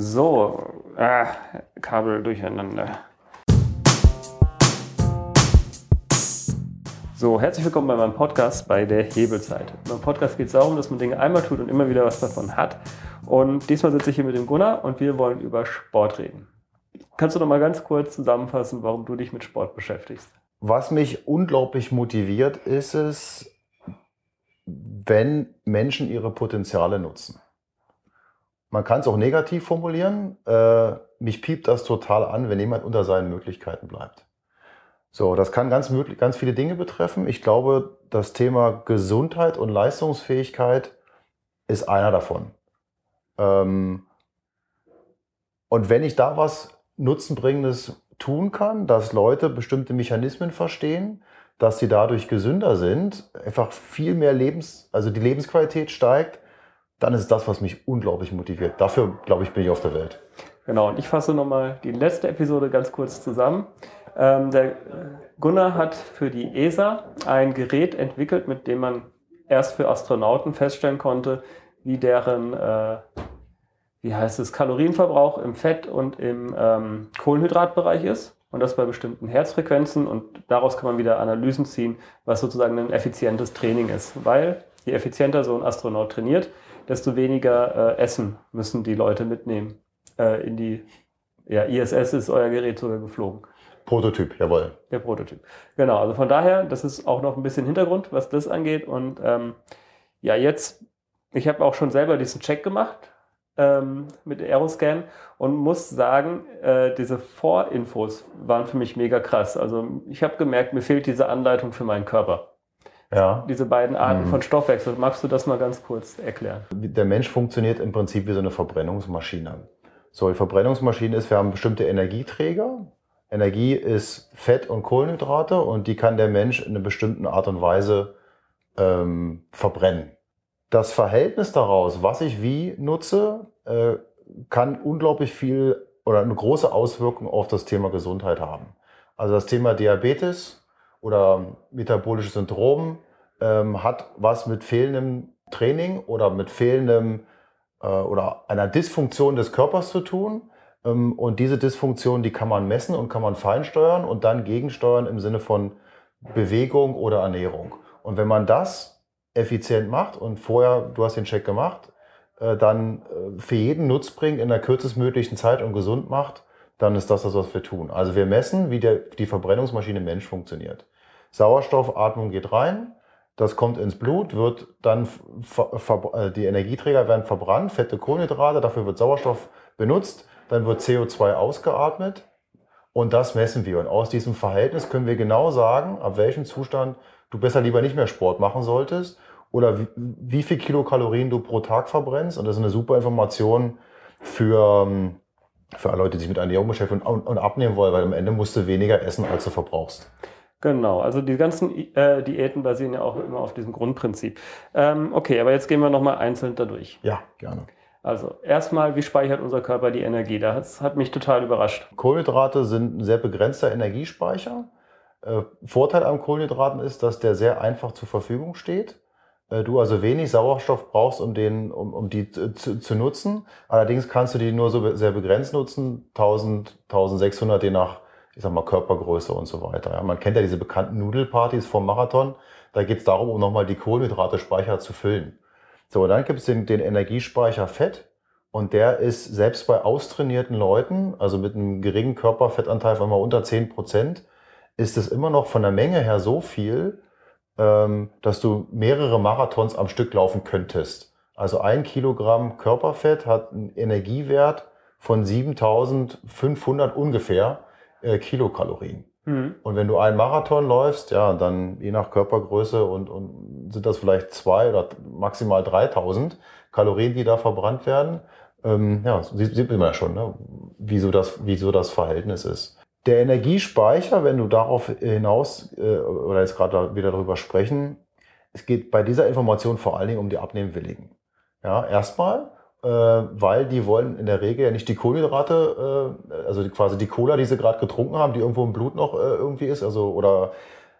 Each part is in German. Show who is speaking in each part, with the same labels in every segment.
Speaker 1: So, ah, Kabel durcheinander. So, herzlich willkommen bei meinem Podcast bei der Hebelzeit. Meinem Podcast geht es darum, dass man Dinge einmal tut und immer wieder was davon hat. Und diesmal sitze ich hier mit dem Gunnar und wir wollen über Sport reden. Kannst du noch mal ganz kurz zusammenfassen, warum du dich mit Sport beschäftigst?
Speaker 2: Was mich unglaublich motiviert, ist es, wenn Menschen ihre Potenziale nutzen. Man kann es auch negativ formulieren. Äh, mich piept das total an, wenn jemand unter seinen Möglichkeiten bleibt. So, das kann ganz, ganz viele Dinge betreffen. Ich glaube, das Thema Gesundheit und Leistungsfähigkeit ist einer davon. Ähm, und wenn ich da was Nutzenbringendes tun kann, dass Leute bestimmte Mechanismen verstehen, dass sie dadurch gesünder sind, einfach viel mehr Lebens, also die Lebensqualität steigt, dann ist das, was mich unglaublich motiviert. Dafür, glaube ich, bin ich auf der Welt.
Speaker 1: Genau, und ich fasse nochmal die letzte Episode ganz kurz zusammen. Ähm, der Gunnar hat für die ESA ein Gerät entwickelt, mit dem man erst für Astronauten feststellen konnte, wie deren, äh, wie heißt es, Kalorienverbrauch im Fett- und im ähm, Kohlenhydratbereich ist. Und das bei bestimmten Herzfrequenzen. Und daraus kann man wieder Analysen ziehen, was sozusagen ein effizientes Training ist. Weil je effizienter so ein Astronaut trainiert, desto weniger äh, Essen müssen die Leute mitnehmen äh, in die, ja, ISS ist euer Gerät sogar geflogen.
Speaker 2: Prototyp, jawohl.
Speaker 1: Der Prototyp. Genau, also von daher, das ist auch noch ein bisschen Hintergrund, was das angeht. Und ähm, ja, jetzt, ich habe auch schon selber diesen Check gemacht ähm, mit Aeroscan und muss sagen, äh, diese Vorinfos waren für mich mega krass. Also ich habe gemerkt, mir fehlt diese Anleitung für meinen Körper. Ja. Diese beiden Arten mhm. von Stoffwechsel. Magst du das mal ganz kurz erklären?
Speaker 2: Der Mensch funktioniert im Prinzip wie so eine Verbrennungsmaschine. So, die Verbrennungsmaschine ist, wir haben bestimmte Energieträger, Energie ist Fett und Kohlenhydrate und die kann der Mensch in einer bestimmten Art und Weise ähm, verbrennen. Das Verhältnis daraus, was ich wie nutze, äh, kann unglaublich viel oder eine große Auswirkung auf das Thema Gesundheit haben. Also das Thema Diabetes oder metabolisches Syndrom ähm, hat was mit fehlendem Training oder mit fehlendem äh, oder einer Dysfunktion des Körpers zu tun. Ähm, und diese Dysfunktion, die kann man messen und kann man feinsteuern und dann gegensteuern im Sinne von Bewegung oder Ernährung. Und wenn man das effizient macht und vorher, du hast den Check gemacht, äh, dann äh, für jeden Nutz bringt in der kürzestmöglichen Zeit und gesund macht, dann ist das das, was wir tun. Also wir messen, wie der, die Verbrennungsmaschine Mensch funktioniert. Sauerstoffatmung geht rein, das kommt ins Blut, wird dann die Energieträger werden verbrannt, fette Kohlenhydrate, dafür wird Sauerstoff benutzt dann wird CO2 ausgeatmet und das messen wir. Und aus diesem Verhältnis können wir genau sagen, ab welchem Zustand du besser lieber nicht mehr Sport machen solltest oder wie, wie viel Kilokalorien du pro Tag verbrennst. Und das ist eine super Information für, ähm, für alle Leute, die sich mit Ernährung beschäftigen und, und abnehmen wollen, weil am Ende musst du weniger essen, als du verbrauchst.
Speaker 1: Genau, also die ganzen äh, Diäten basieren ja auch immer auf diesem Grundprinzip. Ähm, okay, aber jetzt gehen wir nochmal einzeln dadurch.
Speaker 2: Ja, gerne.
Speaker 1: Also erstmal, wie speichert unser Körper die Energie? Das hat mich total überrascht.
Speaker 2: Kohlenhydrate sind ein sehr begrenzter Energiespeicher. Äh, Vorteil am Kohlenhydraten ist, dass der sehr einfach zur Verfügung steht. Äh, du also wenig Sauerstoff brauchst, um, den, um, um die zu, zu nutzen. Allerdings kannst du die nur so sehr begrenzt nutzen, 1000, 1600 je nach ich sag mal, Körpergröße und so weiter. Ja, man kennt ja diese bekannten Nudelpartys vom Marathon. Da geht es darum, um nochmal die Kohlenhydrate-Speicher zu füllen. So, dann gibt es den, den Energiespeicher Fett. Und der ist selbst bei austrainierten Leuten, also mit einem geringen Körperfettanteil von mal unter 10 Prozent, ist es immer noch von der Menge her so viel, dass du mehrere Marathons am Stück laufen könntest. Also ein Kilogramm Körperfett hat einen Energiewert von 7500 ungefähr äh, Kilokalorien. Mhm. Und wenn du einen Marathon läufst, ja, dann je nach Körpergröße und, und sind das vielleicht zwei oder maximal 3000 Kalorien, die da verbrannt werden. Ähm, ja, sieht, sieht man ja schon, ne? wieso, das, wieso das Verhältnis ist. Der Energiespeicher, wenn du darauf hinaus äh, oder jetzt gerade wieder darüber sprechen, es geht bei dieser Information vor allen Dingen um die Abnehmwilligen. Ja, erstmal äh, weil die wollen in der Regel ja nicht die Kohlenhydrate, äh, also quasi die Cola, die sie gerade getrunken haben, die irgendwo im Blut noch äh, irgendwie ist, also oder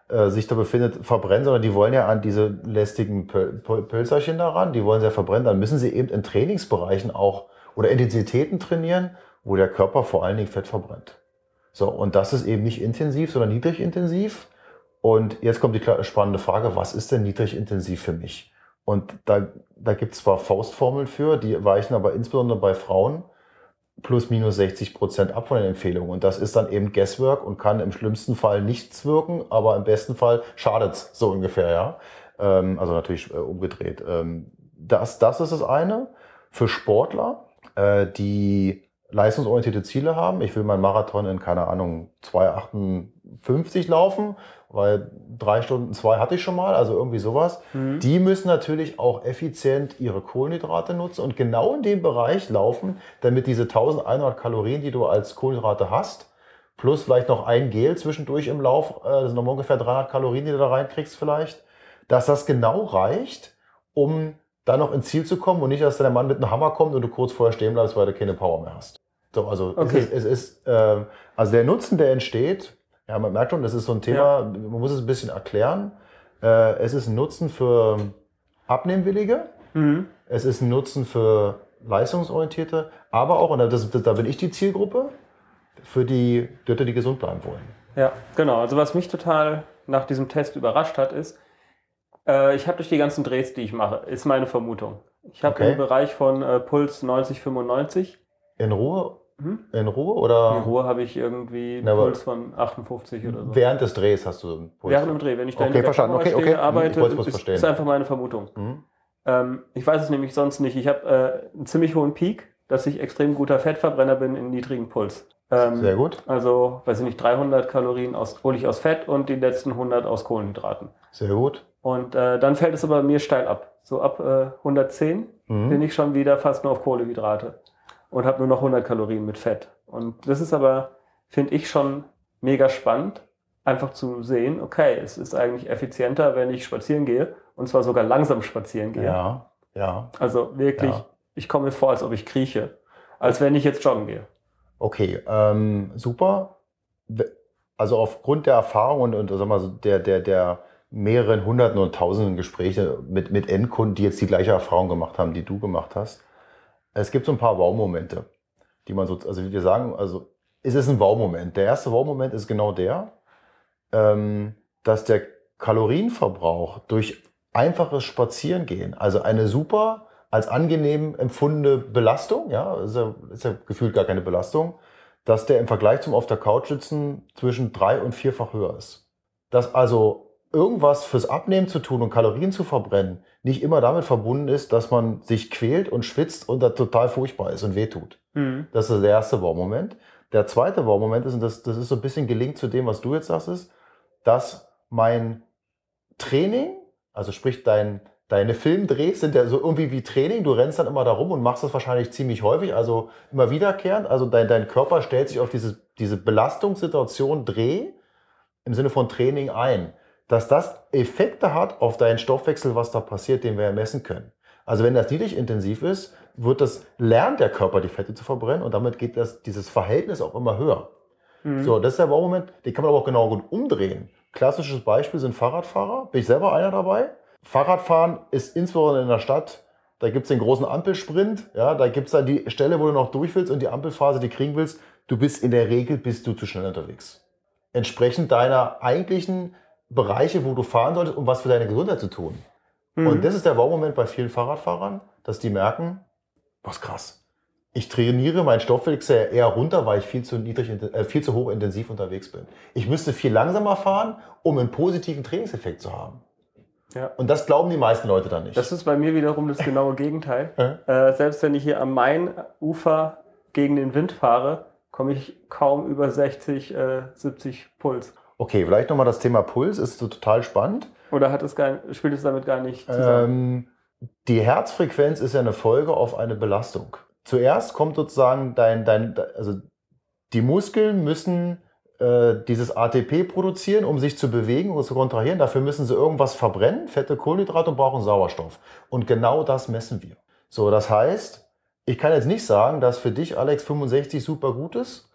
Speaker 2: äh, sich da befindet, verbrennen, sondern die wollen ja an diese lästigen Pöl Pölzerchen daran, die wollen sie ja verbrennen, dann müssen sie eben in Trainingsbereichen auch oder Intensitäten trainieren, wo der Körper vor allen Dingen Fett verbrennt. So, und das ist eben nicht intensiv, sondern niedrigintensiv. Und jetzt kommt die spannende Frage, was ist denn niedrigintensiv für mich? Und da, da gibt es zwar Faustformeln für, die weichen aber insbesondere bei Frauen plus minus 60 Prozent ab von den Empfehlungen. Und das ist dann eben Guesswork und kann im schlimmsten Fall nichts wirken, aber im besten Fall schadet's so ungefähr, ja. Ähm, also natürlich äh, umgedreht. Ähm, das, das ist das eine. Für Sportler, äh, die leistungsorientierte Ziele haben. Ich will meinen Marathon in, keine Ahnung, 2,58 laufen, weil drei Stunden zwei hatte ich schon mal, also irgendwie sowas. Mhm. Die müssen natürlich auch effizient ihre Kohlenhydrate nutzen und genau in dem Bereich laufen, damit diese 1100 Kalorien, die du als Kohlenhydrate hast, plus vielleicht noch ein Gel zwischendurch im Lauf, äh, das sind nochmal ungefähr 300 Kalorien, die du da reinkriegst vielleicht, dass das genau reicht, um dann noch ins Ziel zu kommen und nicht, dass der Mann mit einem Hammer kommt und du kurz vorher stehen bleibst, weil du keine Power mehr hast. So, also okay. es ist, es ist äh, also der Nutzen, der entsteht, ja, man merkt schon, das ist so ein Thema, ja. man muss es ein bisschen erklären. Äh, es ist ein Nutzen für Abnehmwillige, mhm. es ist ein Nutzen für Leistungsorientierte, aber auch, und das, das, da bin ich die Zielgruppe, für die Leute, die gesund bleiben wollen.
Speaker 1: Ja, genau. Also was mich total nach diesem Test überrascht hat, ist, äh, ich habe durch die ganzen Drehs, die ich mache, ist meine Vermutung. Ich habe okay. im Bereich von äh, Puls 90, 95.
Speaker 2: In Ruhe? Hm? In Ruhe oder?
Speaker 1: In Ruhe habe ich irgendwie einen Puls von 58 oder so.
Speaker 2: Während des Drehs hast du einen
Speaker 1: Puls? Während dem Dreh, wenn ich da
Speaker 2: okay, in der. Okay, okay.
Speaker 1: arbeite, ist, ist, einfach meine Vermutung. Mhm. Ähm, ich weiß es nämlich sonst nicht. Ich habe äh, einen ziemlich hohen Peak, dass ich extrem guter Fettverbrenner bin in niedrigen Puls.
Speaker 2: Ähm, Sehr gut.
Speaker 1: Also, weiß ich nicht, 300 Kalorien aus, hole ich aus Fett und die letzten 100 aus Kohlenhydraten.
Speaker 2: Sehr gut.
Speaker 1: Und äh, dann fällt es aber mir steil ab. So ab äh, 110 mhm. bin ich schon wieder fast nur auf Kohlenhydrate und habe nur noch 100 Kalorien mit Fett. Und das ist aber, finde ich, schon mega spannend, einfach zu sehen, okay, es ist eigentlich effizienter, wenn ich spazieren gehe und zwar sogar langsam spazieren gehe.
Speaker 2: Ja, ja.
Speaker 1: Also wirklich, ja. ich komme mir vor, als ob ich krieche, als wenn ich jetzt joggen gehe.
Speaker 2: Okay, ähm, super. Also aufgrund der Erfahrung und, und sag mal, der, der, der mehreren hunderten und tausenden Gespräche mit, mit Endkunden, die jetzt die gleiche Erfahrung gemacht haben, die du gemacht hast, es gibt so ein paar Wow-Momente, die man so, also wie wir sagen, also es ist ein Wow-Moment. Der erste Wow-Moment ist genau der, ähm, dass der Kalorienverbrauch durch einfaches Spazierengehen, also eine super als angenehm empfundene Belastung, ja, ist ja, ist ja gefühlt gar keine Belastung, dass der im Vergleich zum auf der Couch sitzen zwischen drei und vierfach höher ist. Dass also irgendwas fürs Abnehmen zu tun und Kalorien zu verbrennen nicht immer damit verbunden ist, dass man sich quält und schwitzt und da total furchtbar ist und wehtut. Mhm. Das ist der erste Wow-Moment. Der zweite Wow-Moment ist, und das, das ist so ein bisschen gelingt zu dem, was du jetzt sagst, ist, dass mein Training, also sprich dein, deine Filmdrehs sind ja so irgendwie wie Training, du rennst dann immer da rum und machst das wahrscheinlich ziemlich häufig, also immer wiederkehrend, also dein, dein Körper stellt sich auf diese, diese Belastungssituation Dreh im Sinne von Training ein dass das Effekte hat auf deinen Stoffwechsel, was da passiert, den wir ja messen können. Also wenn das niedrig intensiv ist, wird das, lernt der Körper die Fette zu verbrennen und damit geht das, dieses Verhältnis auch immer höher. Mhm. So, das ist der Baumoment, den kann man aber auch genau gut umdrehen. Klassisches Beispiel sind Fahrradfahrer, bin ich selber einer dabei. Fahrradfahren ist insbesondere in der Stadt, da gibt's den großen Ampelsprint, ja, da gibt's dann die Stelle, wo du noch durch willst und die Ampelphase, die kriegen willst, du bist in der Regel bist du zu schnell unterwegs. Entsprechend deiner eigentlichen Bereiche, wo du fahren solltest, um was für deine Gesundheit zu tun. Mhm. Und das ist der Wow-Moment bei vielen Fahrradfahrern, dass die merken, was krass. Ich trainiere meinen Stoffwechsel eher runter, weil ich viel zu niedrig, äh, viel zu hoch intensiv unterwegs bin. Ich müsste viel langsamer fahren, um einen positiven Trainingseffekt zu haben. Ja. Und das glauben die meisten Leute dann nicht.
Speaker 1: Das ist bei mir wiederum das genaue Gegenteil. äh, selbst wenn ich hier am Main-Ufer gegen den Wind fahre, komme ich kaum über 60, äh, 70 Puls.
Speaker 2: Okay, vielleicht nochmal das Thema Puls, ist so total spannend.
Speaker 1: Oder hat es gar, spielt es damit gar nicht zusammen?
Speaker 2: Ähm, die Herzfrequenz ist ja eine Folge auf eine Belastung. Zuerst kommt sozusagen dein, dein also die Muskeln müssen äh, dieses ATP produzieren, um sich zu bewegen und zu kontrahieren. Dafür müssen sie irgendwas verbrennen, fette Kohlenhydrate und brauchen Sauerstoff. Und genau das messen wir. So, das heißt, ich kann jetzt nicht sagen, dass für dich Alex 65 super gut ist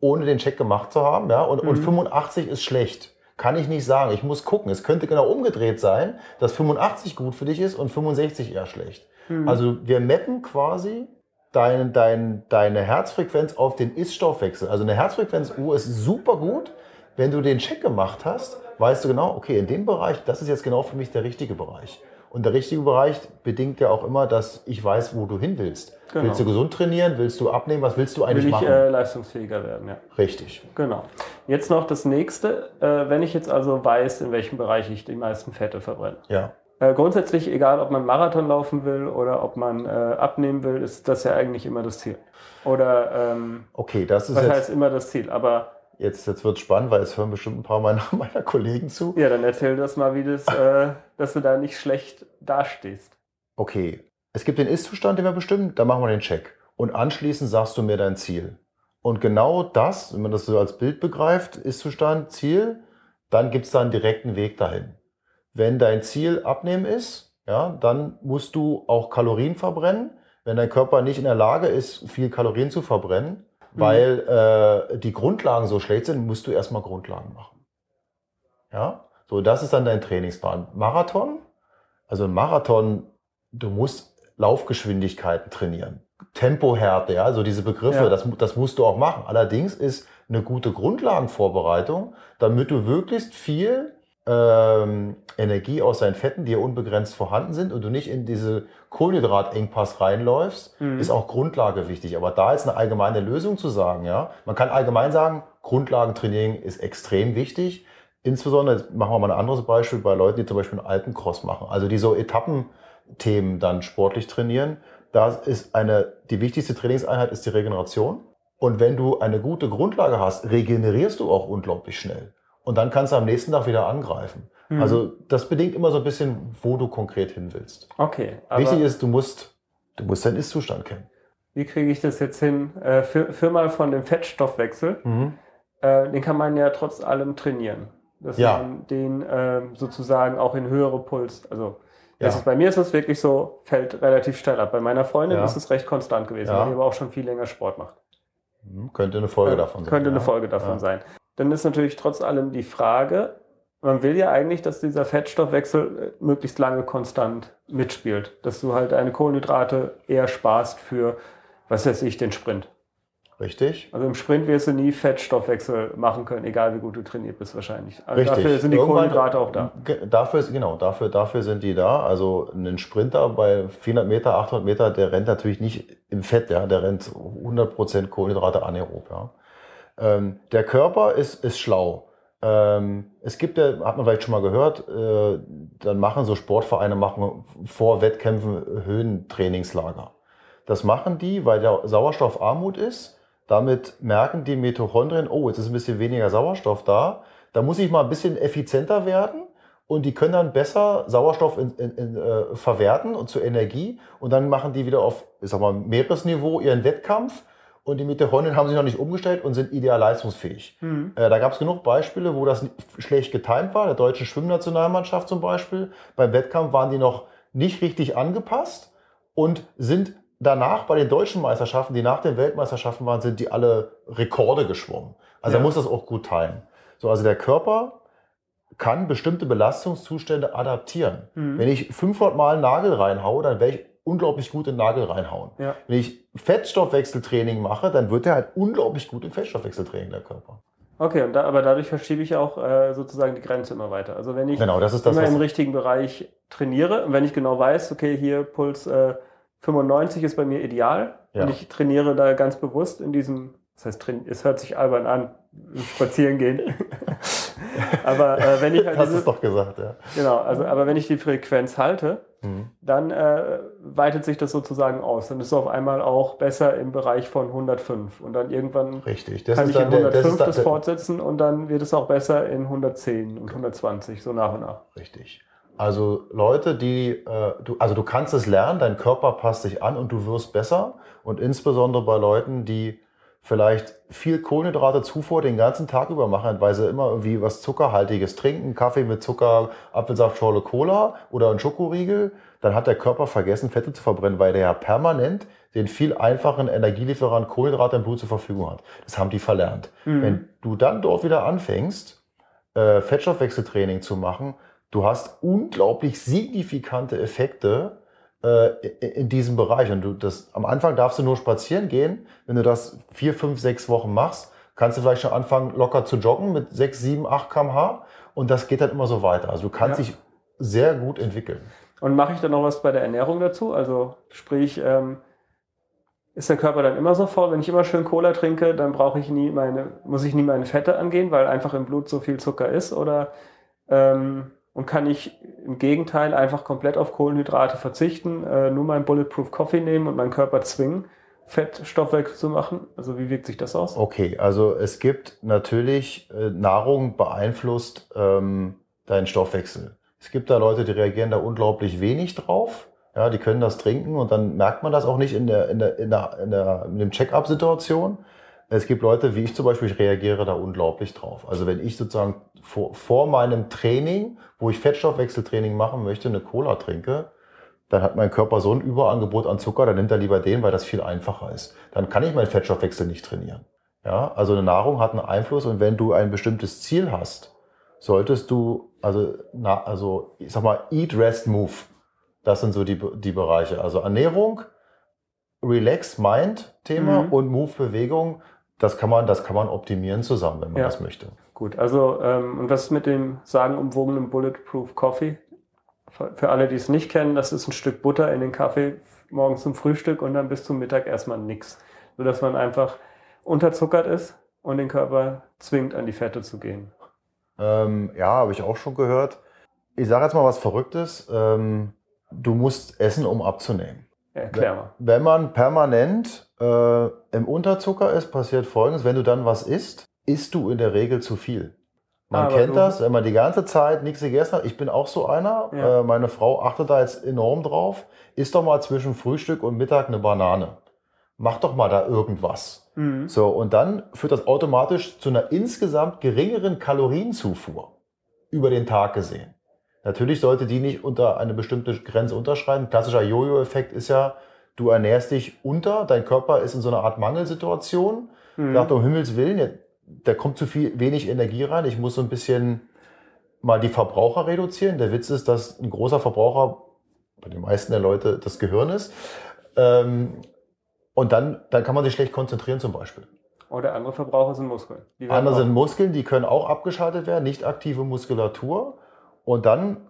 Speaker 2: ohne den Check gemacht zu haben. Ja? Und, mhm. und 85 ist schlecht. Kann ich nicht sagen. Ich muss gucken. Es könnte genau umgedreht sein, dass 85 gut für dich ist und 65 eher schlecht. Mhm. Also wir mappen quasi dein, dein, deine Herzfrequenz auf den Ist-Stoffwechsel. Also eine Herzfrequenzuhr ist super gut. Wenn du den Check gemacht hast, weißt du genau, okay, in dem Bereich, das ist jetzt genau für mich der richtige Bereich. Und der richtige Bereich bedingt ja auch immer, dass ich weiß, wo du hin willst.
Speaker 1: Genau.
Speaker 2: Willst du gesund trainieren? Willst du abnehmen? Was willst du eigentlich
Speaker 1: Will ich
Speaker 2: machen?
Speaker 1: äh, leistungsfähiger werden, ja.
Speaker 2: Richtig.
Speaker 1: Genau. Jetzt noch das nächste, äh, wenn ich jetzt also weiß, in welchem Bereich ich die meisten Fette verbrenne.
Speaker 2: Ja.
Speaker 1: Äh, grundsätzlich, egal ob man Marathon laufen will oder ob man äh, abnehmen will, ist das ja eigentlich immer das Ziel. Oder ähm,
Speaker 2: Okay, das ist
Speaker 1: was
Speaker 2: jetzt,
Speaker 1: heißt immer das Ziel? Aber
Speaker 2: jetzt, jetzt wird spannend, weil es hören bestimmt ein paar meiner, meiner Kollegen zu.
Speaker 1: ja, dann erzähl das mal, wie das, äh, dass du da nicht schlecht dastehst.
Speaker 2: Okay, es gibt den Ist-Zustand, den wir bestimmen, dann machen wir den Check. Und anschließend sagst du mir dein Ziel. Und genau das, wenn man das so als Bild begreift, Ist-Zustand, Ziel, dann gibt es da einen direkten Weg dahin. Wenn dein Ziel Abnehmen ist, ja, dann musst du auch Kalorien verbrennen. Wenn dein Körper nicht in der Lage ist, viel Kalorien zu verbrennen. Weil äh, die Grundlagen so schlecht sind, musst du erstmal Grundlagen machen. Ja, so das ist dann dein Trainingsplan. Marathon, also ein Marathon, du musst Laufgeschwindigkeiten trainieren. Tempohärte, ja, so diese Begriffe,
Speaker 1: Ja.
Speaker 2: das, das musst du auch machen. Allerdings ist eine gute Grundlagenvorbereitung, damit du möglichst viel ähm, Energie aus deinen Fetten, die ja unbegrenzt vorhanden sind und du nicht in diese Kohlenhydratengpass reinläufst,
Speaker 1: Mhm.
Speaker 2: ist auch Grundlage wichtig. Aber da jetzt eine allgemeine Lösung zu sagen, ja, man kann allgemein sagen, Grundlagentraining ist extrem wichtig. Insbesondere, jetzt machen wir mal ein anderes Beispiel bei Leuten, die zum Beispiel einen Alpencross machen, also die so Etappenthemen dann sportlich trainieren. Da ist eine, die wichtigste Trainingseinheit ist die Regeneration. Und wenn du eine gute Grundlage hast, regenerierst du auch unglaublich schnell. Und dann kannst du am nächsten Tag wieder angreifen.
Speaker 1: Mhm.
Speaker 2: Also das bedingt immer so ein bisschen, wo du konkret hin willst.
Speaker 1: Okay,
Speaker 2: Wichtig ist, du musst, du musst deinen Ist-Zustand kennen.
Speaker 1: wie kriege ich das jetzt hin? Äh, für, für mal von dem Fettstoffwechsel, äh, den kann man ja trotz allem trainieren. Dass
Speaker 2: Ja.
Speaker 1: man den ähm, sozusagen auch in höhere Puls, also das
Speaker 2: Ja.
Speaker 1: ist, bei mir ist es wirklich so, fällt relativ schnell ab. Bei meiner Freundin
Speaker 2: Ja.
Speaker 1: ist es recht konstant gewesen,
Speaker 2: Ja.
Speaker 1: weil die aber auch schon viel länger Sport macht.
Speaker 2: Mhm. Könnte eine Folge
Speaker 1: Äh,
Speaker 2: davon sein.
Speaker 1: Könnte eine. Folge davon sein. Dann ist natürlich trotz allem die Frage, man will ja eigentlich, dass dieser Fettstoffwechsel äh, möglichst lange konstant mitspielt. Dass du halt deine Kohlenhydrate eher sparst für, was weiß ich, den Sprint.
Speaker 2: Richtig.
Speaker 1: Also im Sprint wirst du nie Fettstoffwechsel machen können, egal wie gut du trainiert bist wahrscheinlich. Also
Speaker 2: Richtig.
Speaker 1: dafür sind die
Speaker 2: Irgendwann-
Speaker 1: Kohlenhydrate auch da.
Speaker 2: Dafür ist, genau, dafür, dafür sind die da. Also ein Sprinter bei 400 Meter, 800 Meter, der rennt natürlich nicht im Fett, ja, der rennt 100% Kohlenhydrate anaerob, ja. Ähm, der Körper ist, ist schlau. Ähm, es gibt ja, hat man vielleicht schon mal gehört, äh, dann machen so Sportvereine machen vor Wettkämpfen Höhentrainingslager. Das machen die, weil der Sauerstoffarmut ist. Damit merken die Mitochondrien, oh, jetzt ist ein bisschen weniger Sauerstoff da. Da muss ich mal ein bisschen effizienter werden und die können dann besser Sauerstoff in, in, in, äh, verwerten und zur Energie und dann machen die wieder auf, ich sag mal, Meeresniveau ihren Wettkampf und die Mitochondrien haben sich noch nicht umgestellt und sind ideal leistungsfähig.
Speaker 1: Mhm.
Speaker 2: Äh, da gab es genug Beispiele, wo das schlecht getimt war. Der deutschen Schwimmnationalmannschaft zum Beispiel. Beim Wettkampf waren die noch nicht richtig angepasst und sind danach bei den deutschen Meisterschaften, die nach den Weltmeisterschaften waren, sind die alle Rekorde geschwommen. Also
Speaker 1: Ja.
Speaker 2: er muss das auch gut timen. So, also der Körper kann bestimmte Belastungszustände adaptieren.
Speaker 1: Mhm.
Speaker 2: Wenn ich 500 Mal einen Nagel reinhaue, dann werde ich unglaublich gut in den Nagel reinhauen.
Speaker 1: Ja.
Speaker 2: Wenn ich Fettstoffwechseltraining mache, dann wird er halt unglaublich gut im Fettstoffwechseltraining, der Körper.
Speaker 1: Okay, und da, aber dadurch verschiebe ich auch äh, sozusagen die Grenze immer weiter. Also wenn ich
Speaker 2: Genau, das das,
Speaker 1: immer im richtigen Bereich trainiere und wenn ich genau weiß, okay, hier Puls äh, 95 ist bei mir ideal
Speaker 2: Ja.
Speaker 1: und ich trainiere da ganz bewusst in diesem, das heißt, es hört sich albern an, spazieren gehen. aber äh, wenn ich halt
Speaker 2: hast es doch gesagt, ja.
Speaker 1: genau, also aber wenn ich die Frequenz halte,
Speaker 2: Mhm.
Speaker 1: dann äh, weitet sich das sozusagen aus. Dann ist es auf einmal auch besser im Bereich von 105 und dann irgendwann
Speaker 2: Richtig. Das
Speaker 1: kann ich in
Speaker 2: dann der, das
Speaker 1: 105 das, fortsetzen und dann wird es auch besser in 110 und 120, so nach und nach.
Speaker 2: Richtig. Also Leute, die, äh, du, also du kannst es lernen, dein Körper passt sich an und du wirst besser. Und insbesondere bei Leuten, die vielleicht viel Kohlenhydrate Zufuhr den ganzen Tag über machen, weil sie immer irgendwie was Zuckerhaltiges trinken, Kaffee mit Zucker, Apfelsaft, Schorle Cola oder ein Schokoriegel, dann hat der Körper vergessen, Fette zu verbrennen, weil der ja permanent den viel einfachen Energielieferant Kohlenhydrate im Blut zur Verfügung hat. Das haben die verlernt.
Speaker 1: Mhm.
Speaker 2: Wenn du dann dort wieder anfängst, äh, Fettstoffwechseltraining zu machen, du hast unglaublich signifikante Effekte in diesem Bereich. Und du das am Anfang darfst du nur spazieren gehen. Wenn du das vier, fünf, sechs Wochen machst, kannst du vielleicht schon anfangen, locker zu joggen mit 6, 7, 8 kmh. Und das geht dann immer so weiter. Also du kannst ja. dich sehr gut entwickeln.
Speaker 1: Und mache ich dann noch was bei der Ernährung dazu? Also sprich, ähm, ist der Körper dann immer so voll? Wenn ich immer schön Cola trinke, dann brauche ich nie meine, muss ich nie meine Fette angehen, weil einfach im Blut so viel Zucker ist? Oder ähm, und kann ich im Gegenteil einfach komplett auf Kohlenhydrate verzichten, äh, nur meinen Bulletproof Coffee nehmen und meinen Körper zwingen, Fettstoffwechsel zu machen? Also wie wirkt sich das aus?
Speaker 2: Okay, also es gibt natürlich, äh, Nahrung beeinflusst ähm, deinen Stoffwechsel. Es gibt da Leute, die reagieren da unglaublich wenig drauf. Ja, die können das trinken und dann merkt man das auch nicht in der, in der, in der, in der, in dem Check-up-Situation. Es gibt Leute, wie ich zum Beispiel, ich reagiere da unglaublich drauf. Also wenn ich sozusagen vor, vor meinem Training, wo ich Fettstoffwechseltraining machen möchte, eine Cola trinke, dann hat mein Körper so ein Überangebot an Zucker, dann nimmt er lieber den, weil das viel einfacher ist. Dann kann ich meinen Fettstoffwechsel nicht trainieren. Ja, also eine Nahrung hat einen Einfluss und wenn du ein bestimmtes Ziel hast, solltest du, also, na, also ich sag mal, Eat, Rest, Move. Das sind so die, die Bereiche. Also Ernährung, Relax, Mind Thema mhm. und Move, Bewegung. Das kann man, das kann man optimieren zusammen, wenn man ja. das möchte.
Speaker 1: Gut, also ähm, und was mit dem sagenumwogenen Bulletproof Coffee? Für alle, die es nicht kennen, das ist ein Stück Butter in den Kaffee morgens zum Frühstück und dann bis zum Mittag erstmal nichts. Sodass man einfach unterzuckert ist und den Körper zwingt, an die Fette zu gehen.
Speaker 2: Ähm, ja, habe ich auch schon gehört. Ich sage jetzt mal was Verrücktes. Ähm, du musst essen, um abzunehmen.
Speaker 1: Erklär mal.
Speaker 2: Wenn man permanent äh, im Unterzucker ist, passiert Folgendes. Wenn du dann was isst, isst du in der Regel zu viel. Man Aber kennt das, wenn man die ganze Zeit nichts gegessen hat. Ich bin auch so einer. Ja. Äh, meine Frau achtet da jetzt enorm drauf. Isst doch mal zwischen Frühstück und Mittag eine Banane. Mach doch mal da irgendwas. Mhm. So, und dann führt das automatisch zu einer insgesamt geringeren Kalorienzufuhr über den Tag gesehen. Natürlich sollte die nicht unter eine bestimmte Grenze unterschreiten. Klassischer Jojo-Effekt ist ja, du ernährst dich unter, dein Körper ist in so einer Art Mangelsituation. Mhm. Sagt um Himmels Willen, da kommt zu viel, wenig Energie rein. Ich muss so ein bisschen mal die Verbraucher reduzieren. Der Witz ist, dass ein großer Verbraucher bei den meisten der Leute das Gehirn ist. Ähm, und dann, dann kann man sich schlecht konzentrieren zum Beispiel.
Speaker 1: Oder andere Verbraucher sind Muskeln.
Speaker 2: Andere sind Muskeln, die können auch abgeschaltet werden, nicht aktive Muskulatur. Und dann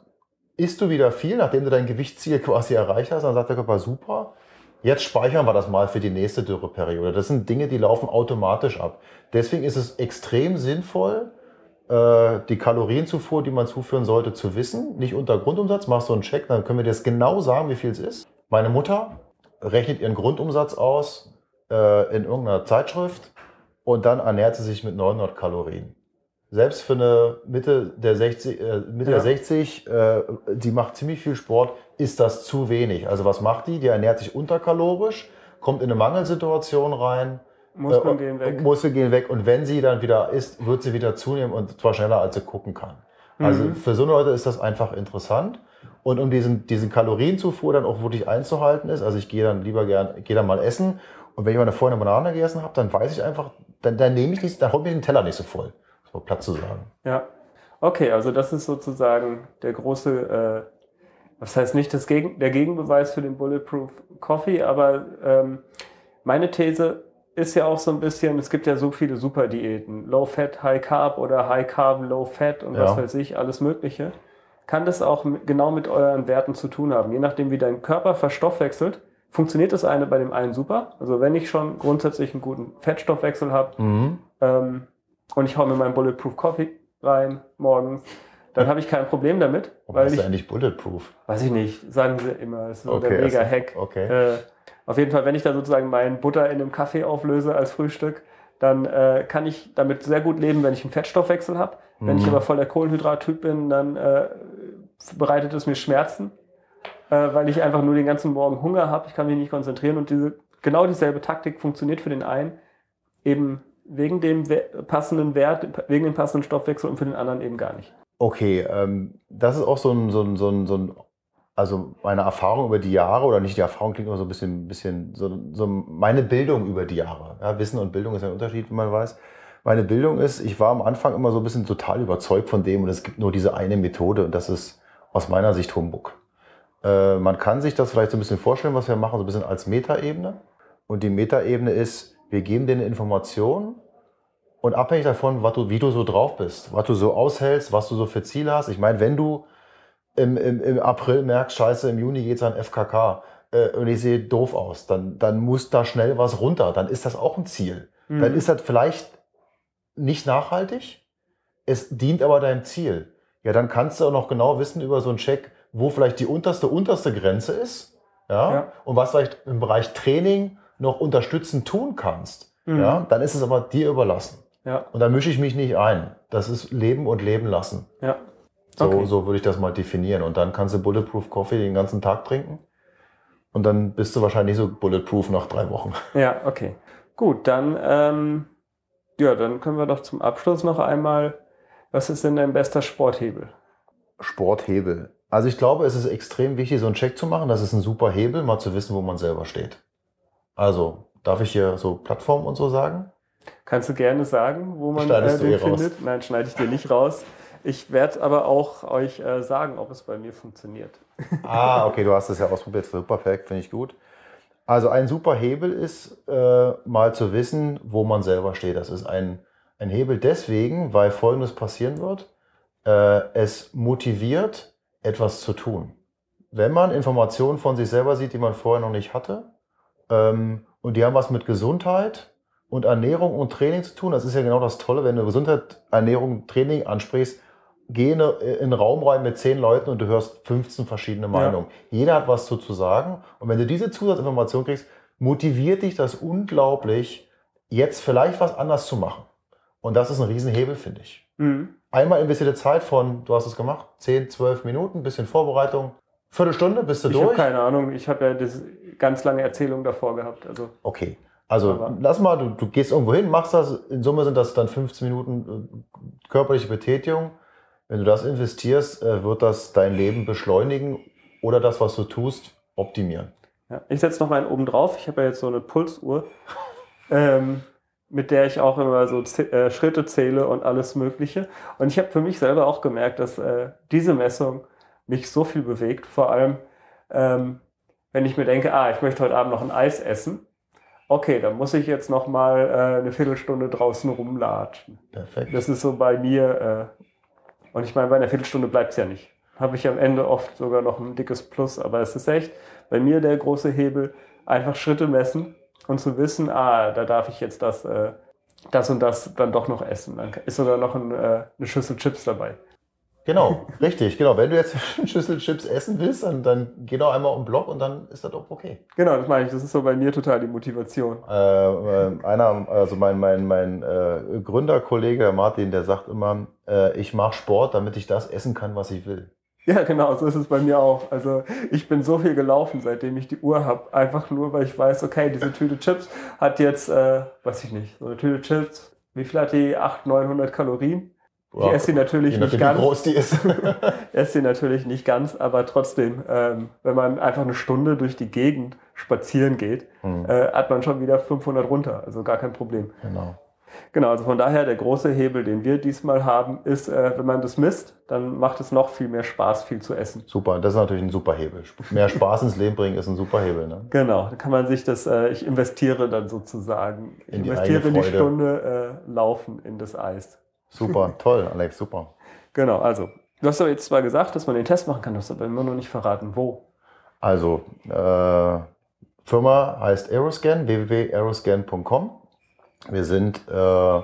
Speaker 2: isst du wieder viel, nachdem du dein Gewichtsziel quasi erreicht hast. Dann sagt der Körper, super, jetzt speichern wir das mal für die nächste Dürreperiode. Das sind Dinge, die laufen automatisch ab. Deswegen ist es extrem sinnvoll, äh, die Kalorienzufuhr, die man zuführen sollte, zu wissen. Nicht unter Grundumsatz, machst du einen Check, dann können wir dir das genau sagen, wie viel es ist. Meine Mutter rechnet ihren Grundumsatz aus äh, in irgendeiner Zeitschrift und dann ernährt sie sich mit 900 Kalorien selbst für eine Mitte der 60, äh, Mitte ja. der 60, äh, die macht ziemlich viel Sport, ist das zu wenig. Also was macht die? Die ernährt sich unterkalorisch, kommt in eine Mangelsituation rein.
Speaker 1: Muskeln äh, gehen weg.
Speaker 2: Muskeln gehen weg. Und wenn sie dann wieder isst, wird sie wieder zunehmen und zwar schneller, als sie gucken kann. Also mhm. für so Leute ist das einfach interessant. Und um diesen, diesen Kalorienzufuhr dann auch wirklich einzuhalten ist, also ich gehe dann lieber gern, gehe dann mal essen. Und wenn ich mal vorher eine Banane gegessen habe, dann weiß ich einfach, dann, dann nehme ich nicht, dann hol mir den Teller nicht so voll so platt zu sagen.
Speaker 1: Ja. Okay, also das ist sozusagen der große, äh, das heißt nicht das Gegen, der Gegenbeweis für den Bulletproof Coffee, aber ähm, meine These ist ja auch so ein bisschen, es gibt ja so viele Superdiäten, Low Fat, High Carb oder High Carb, Low Fat und ja. was weiß ich, alles Mögliche. Kann das auch genau mit euren Werten zu tun haben? Je nachdem, wie dein Körper verstoffwechselt, funktioniert das eine bei dem einen super. Also wenn ich schon grundsätzlich einen guten Fettstoffwechsel habe, mhm. ähm, und ich hau mir meinen Bulletproof Coffee rein morgens, dann habe ich kein Problem damit.
Speaker 2: Warum weil ist ich, eigentlich Bulletproof?
Speaker 1: Weiß ich nicht, sagen sie immer. Das ist so
Speaker 2: okay,
Speaker 1: der Mega-Hack.
Speaker 2: Okay.
Speaker 1: Äh, auf jeden Fall, wenn ich da sozusagen meinen Butter in einem Kaffee auflöse als Frühstück, dann äh, kann ich damit sehr gut leben, wenn ich einen Fettstoffwechsel habe. Mhm. Wenn ich mhm. aber voll der Kohlenhydrattyp bin, dann äh, bereitet es mir Schmerzen, äh, weil ich einfach nur den ganzen Morgen Hunger habe. Ich kann mich nicht konzentrieren und diese genau dieselbe Taktik funktioniert für den einen eben wegen dem passenden Wert, wegen dem passenden Stoffwechsel und für den anderen eben gar nicht.
Speaker 2: Okay, ähm, das ist auch so ein, so ein, so ein, so ein also meine Erfahrung über die Jahre, oder nicht die Erfahrung klingt immer so ein bisschen, bisschen so, so meine Bildung über die Jahre. Ja, Wissen und Bildung ist ein Unterschied, wie man weiß. Meine Bildung ist, ich war am Anfang immer so ein bisschen total überzeugt von dem und es gibt nur diese eine Methode und das ist aus meiner Sicht Humbug. Äh, man kann sich das vielleicht so ein bisschen vorstellen, was wir machen, so ein bisschen als Metaebene. Und die Metaebene ist, wir geben dir eine Information und abhängig davon, was du, wie du so drauf bist, was du so aushältst, was du so für Ziele hast. Ich meine, wenn du im, im, im April merkst, scheiße, im Juni geht's an FKK äh, und ich sehe doof aus, dann, dann muss da schnell was runter. Dann ist das auch ein Ziel.
Speaker 1: Mhm.
Speaker 2: Dann ist das vielleicht nicht nachhaltig, es dient aber deinem Ziel. Ja, dann kannst du auch noch genau wissen über so einen Check, wo vielleicht die unterste, unterste Grenze ist. Ja,
Speaker 1: Ja.
Speaker 2: und was vielleicht im Bereich Training noch unterstützend tun kannst.
Speaker 1: Mhm.
Speaker 2: Ja, dann ist es aber dir überlassen.
Speaker 1: Ja,
Speaker 2: Und da mische ich mich nicht ein. Das ist Leben und Leben lassen.
Speaker 1: ja.
Speaker 2: So,
Speaker 1: Okay.
Speaker 2: so würde ich das mal definieren. Und dann kannst du Bulletproof Coffee den ganzen Tag trinken. Und dann bist du wahrscheinlich so bulletproof nach drei Wochen.
Speaker 1: Ja, okay. Gut, dann, ähm, ja, dann können wir doch zum Abschluss noch einmal, was ist denn dein bester Sporthebel?
Speaker 2: Sporthebel. Also ich glaube, es ist extrem wichtig, so einen Check zu machen. Das ist ein super Hebel, mal zu wissen, wo man selber steht. Also, darf ich hier so Plattform und so sagen?
Speaker 1: Kannst du gerne sagen, wo man äh, den
Speaker 2: eh raus.
Speaker 1: findet? Nein, schneide ich dir nicht raus. Ich werde aber auch euch äh, sagen, ob es bei mir funktioniert.
Speaker 2: Ah, okay, du hast es ja ausprobiert. Super, perfekt, finde ich gut. Also ein super Hebel ist, äh, mal zu wissen, wo man selber steht. Das ist ein, ein Hebel deswegen, weil Folgendes passieren wird. Äh, es motiviert, etwas zu tun. Wenn man Informationen von sich selber sieht, die man vorher noch nicht hatte, ähm, und die haben was mit Gesundheit und Ernährung und Training zu tun, das ist ja genau das Tolle, wenn du Gesundheit, Ernährung, Training ansprichst, geh in in einen Raum rein mit zehn Leuten und du hörst 15 verschiedene Meinungen. Jeder hat was zu, zu sagen. Und wenn du diese Zusatzinformation kriegst, motiviert dich das unglaublich, jetzt vielleicht was anders zu machen. Und das ist ein Riesenhebel, finde ich.
Speaker 1: Mhm.
Speaker 2: Einmal investierte Zeit von, du hast es gemacht, 10, 12 Minuten, bisschen Vorbereitung, Viertelstunde, bist du
Speaker 1: Ich habe
Speaker 2: durch.
Speaker 1: keine Ahnung, ich habe ja diese ganz lange Erzählung davor gehabt. Also,
Speaker 2: Okay. Also
Speaker 1: Aber-
Speaker 2: lass mal, du, du gehst irgendwo hin, machst das, in Summe sind das dann 15 Minuten äh, körperliche Betätigung. Wenn du das investierst, äh, wird das dein Leben beschleunigen oder das, was du tust, optimieren.
Speaker 1: ja. Ich setze noch mal einen oben drauf. Ich habe ja jetzt so eine Pulsuhr, ähm, mit der ich auch immer so äh, Schritte zähle und alles Mögliche. Und ich habe für mich selber auch gemerkt, dass äh, diese Messung mich so viel bewegt. Vor allem, ähm, wenn ich mir denke, ah, ich möchte heute Abend noch ein Eis essen. Okay, dann muss ich jetzt noch mal äh, eine Viertelstunde draußen rumlatschen.
Speaker 2: Perfekt.
Speaker 1: Das ist so bei mir, äh, und ich meine, bei einer Viertelstunde bleibt es ja nicht. Habe ich am Ende oft sogar noch ein dickes Plus, aber es ist echt bei mir der große Hebel, einfach Schritte messen und zu wissen, ah, da darf ich jetzt das, äh, das und das dann doch noch essen. Dann ist sogar noch ein, äh, eine Schüssel Chips dabei.
Speaker 2: Genau, richtig, genau. Wenn du jetzt eine Schüssel Chips essen willst, dann, dann geh doch einmal um den Block und dann ist das auch okay.
Speaker 1: Genau, das meine ich, das ist so bei mir total die Motivation.
Speaker 2: Äh, äh, einer, also mein, mein, mein äh, Gründerkollege, der Martin, der sagt immer, äh, ich mache Sport, damit ich das essen kann, was ich will.
Speaker 1: Ja, genau, so ist es bei mir auch. Also ich bin so viel gelaufen, seitdem ich die Uhr habe. Einfach nur, weil ich weiß, okay, diese Tüte Chips hat jetzt, äh, weiß ich nicht, so eine Tüte Chips, wie viel hat die? 800, 900 Kalorien? Ich esse sie natürlich nicht
Speaker 2: nachdem, wie
Speaker 1: ganz.
Speaker 2: groß die ist.
Speaker 1: esse sie natürlich nicht ganz, aber trotzdem, ähm, wenn man einfach eine Stunde durch die Gegend spazieren geht,
Speaker 2: Hm,
Speaker 1: äh, hat man schon wieder 500 runter. Also gar kein Problem.
Speaker 2: genau.
Speaker 1: Genau, also von daher der große Hebel, den wir diesmal haben, ist, äh, wenn man das misst, dann macht es noch viel mehr Spaß, viel zu essen.
Speaker 2: Super, das ist natürlich ein super Hebel. Mehr Spaß ins Leben bringen ist ein super Hebel. Ne?
Speaker 1: Genau, da kann man sich das, äh, ich investiere dann sozusagen, ich
Speaker 2: In die
Speaker 1: investiere in die. Stunde äh, Laufen in das Eis.
Speaker 2: Super, toll, Alex, super.
Speaker 1: Genau, also, du hast aber jetzt zwar gesagt, dass man den Test machen kann, du hast aber immer noch nicht verraten, wo.
Speaker 2: Also, äh, Firma heißt Aeroscan, www.aeroscan.com. Wir sind, äh,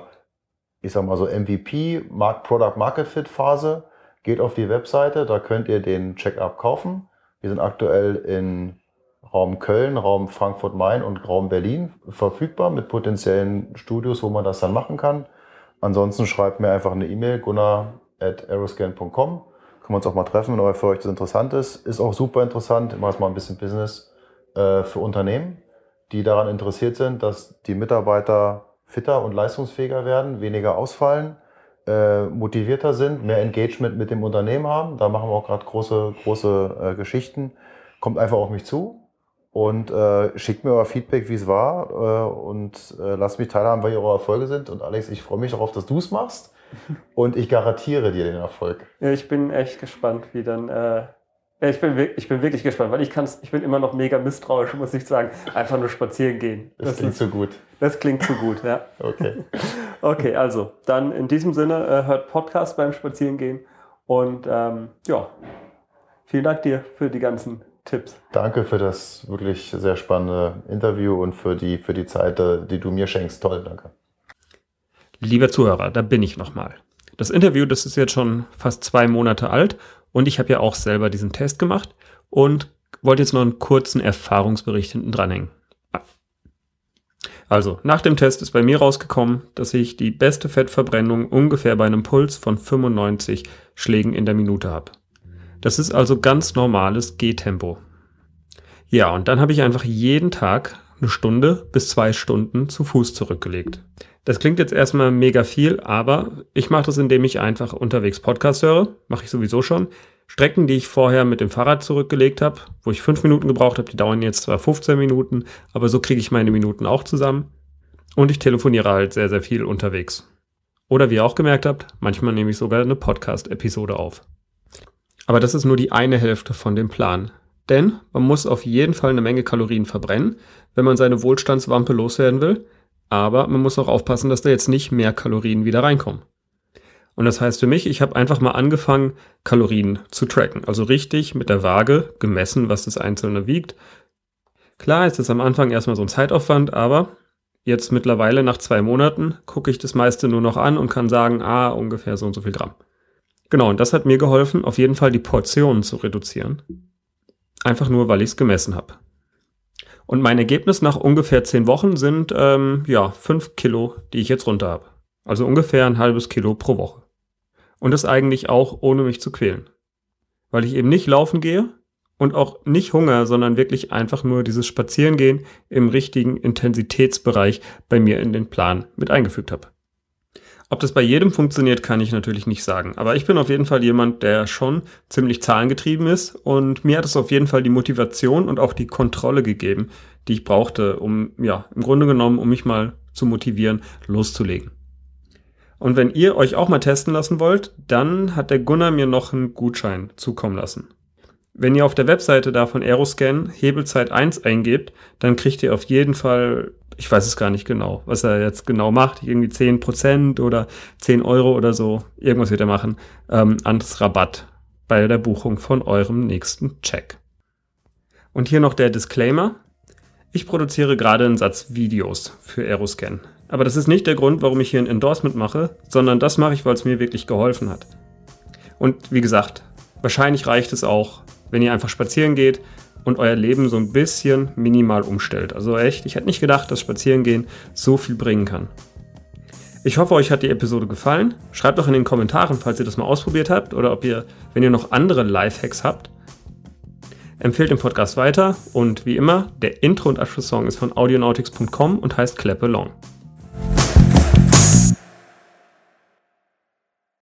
Speaker 2: ich sag mal so, MVP, Mark, Product Market Fit Phase. Geht auf die Webseite, da könnt ihr den Check-up kaufen. Wir sind aktuell in Raum Köln, Raum Frankfurt-Main und Raum Berlin verfügbar mit potenziellen Studios, wo man das dann machen kann. Ansonsten schreibt mir einfach eine E-Mail, gunnar.aeroscan.com. Können wir uns auch mal treffen, wenn für euch das interessant ist. Ist auch super interessant. Ich mache mal ein bisschen Business äh, für Unternehmen, die daran interessiert sind, dass die Mitarbeiter fitter und leistungsfähiger werden, weniger ausfallen, äh, motivierter sind, mehr Engagement mit dem Unternehmen haben. Da machen wir auch gerade große, große äh, Geschichten. Kommt einfach auf mich zu und äh, schickt mir euer Feedback, wie es war äh, und äh, lasst mich teilhaben, weil eure Erfolge sind. Und Alex, ich freue mich darauf, dass du es machst und ich garantiere dir den Erfolg.
Speaker 1: Ja, ich bin echt gespannt, wie dann äh, Ich bin, ich bin wirklich gespannt, weil ich kann's, ich bin immer noch mega misstrauisch, muss ich sagen. Einfach nur spazieren gehen.
Speaker 2: Das, das klingt ist, so gut.
Speaker 1: Das klingt so gut, ja.
Speaker 2: Okay.
Speaker 1: Okay, also dann in diesem Sinne äh, hört Podcast beim Spazierengehen und ähm, ja, vielen Dank dir für die ganzen Tipps.
Speaker 2: Danke für das wirklich sehr spannende Interview und für die, für die Zeit, äh, die du mir schenkst. Toll, danke.
Speaker 1: Lieber Zuhörer, da bin ich nochmal. Das Interview, das ist jetzt schon fast zwei Monate alt und ich habe ja auch selber diesen Test gemacht und wollte jetzt noch einen kurzen Erfahrungsbericht hinten dranhängen. Also, nach dem Test ist bei mir rausgekommen, dass ich die beste Fettverbrennung ungefähr bei einem Puls von 95 Schlägen in der Minute habe. Das ist also ganz normales Gehtempo. Ja, und dann habe ich einfach jeden Tag eine Stunde bis zwei Stunden zu Fuß zurückgelegt. Das klingt jetzt erstmal mega viel, aber ich mache das, indem ich einfach unterwegs Podcast höre. Mache ich sowieso schon. Strecken, die ich vorher mit dem Fahrrad zurückgelegt habe, wo ich fünf Minuten gebraucht habe, die dauern jetzt zwar 15 Minuten, aber so kriege ich meine Minuten auch zusammen. Und ich telefoniere halt sehr, sehr viel unterwegs. Oder wie ihr auch gemerkt habt, manchmal nehme ich sogar eine Podcast-Episode auf. Aber das ist nur die eine Hälfte von dem Plan. Denn man muss auf jeden Fall eine Menge Kalorien verbrennen, wenn man seine Wohlstandswampe loswerden will aber man muss auch aufpassen, dass da jetzt nicht mehr Kalorien wieder reinkommen. Und das heißt für mich, ich habe einfach mal angefangen, Kalorien zu tracken. Also richtig mit der Waage gemessen, was das Einzelne wiegt. Klar ist es am Anfang erstmal so ein Zeitaufwand, aber jetzt mittlerweile nach zwei Monaten gucke ich das meiste nur noch an und kann sagen, ah, ungefähr so und so viel Gramm. Genau, und das hat mir geholfen, auf jeden Fall die Portionen zu reduzieren. Einfach nur, weil ich es gemessen habe. Und mein Ergebnis nach ungefähr zehn Wochen sind ähm, ja fünf Kilo, die ich jetzt runter habe. Also ungefähr ein halbes Kilo pro Woche. Und das eigentlich auch ohne mich zu quälen. Weil ich eben nicht laufen gehe und auch nicht Hunger, sondern wirklich einfach nur dieses Spazierengehen im richtigen Intensitätsbereich bei mir in den Plan mit eingefügt habe. Ob das bei jedem funktioniert, kann ich natürlich nicht sagen. Aber ich bin auf jeden Fall jemand, der schon ziemlich zahlengetrieben ist und mir hat es auf jeden Fall die Motivation und auch die Kontrolle gegeben, die ich brauchte, um, ja, im Grunde genommen, um mich mal zu motivieren, loszulegen. Und wenn ihr euch auch mal testen lassen wollt, dann hat der Gunnar mir noch einen Gutschein zukommen lassen. Wenn ihr auf der Webseite da von Aeroscan Hebelzeit 1 eingebt, dann kriegt ihr auf jeden Fall ich weiß es gar nicht genau, was er jetzt genau macht, irgendwie 10% oder 10 Euro oder so, irgendwas wird er machen, ähm, ans Rabatt bei der Buchung von eurem nächsten Check. Und hier noch der Disclaimer. Ich produziere gerade einen Satz Videos für Aeroscan. Aber das ist nicht der Grund, warum ich hier ein Endorsement mache, sondern das mache ich, weil es mir wirklich geholfen hat. Und wie gesagt, wahrscheinlich reicht es auch, wenn ihr einfach spazieren geht und euer Leben so ein bisschen minimal umstellt. Also echt, ich hätte nicht gedacht, dass Spazierengehen so viel bringen kann. Ich hoffe, euch hat die Episode gefallen. Schreibt doch in den Kommentaren, falls ihr das mal ausprobiert habt oder ob ihr, wenn ihr noch andere Lifehacks habt. Empfehlt den Podcast weiter und wie immer, der Intro- und Abschlusssong ist von audionautics.com und heißt Clap Along.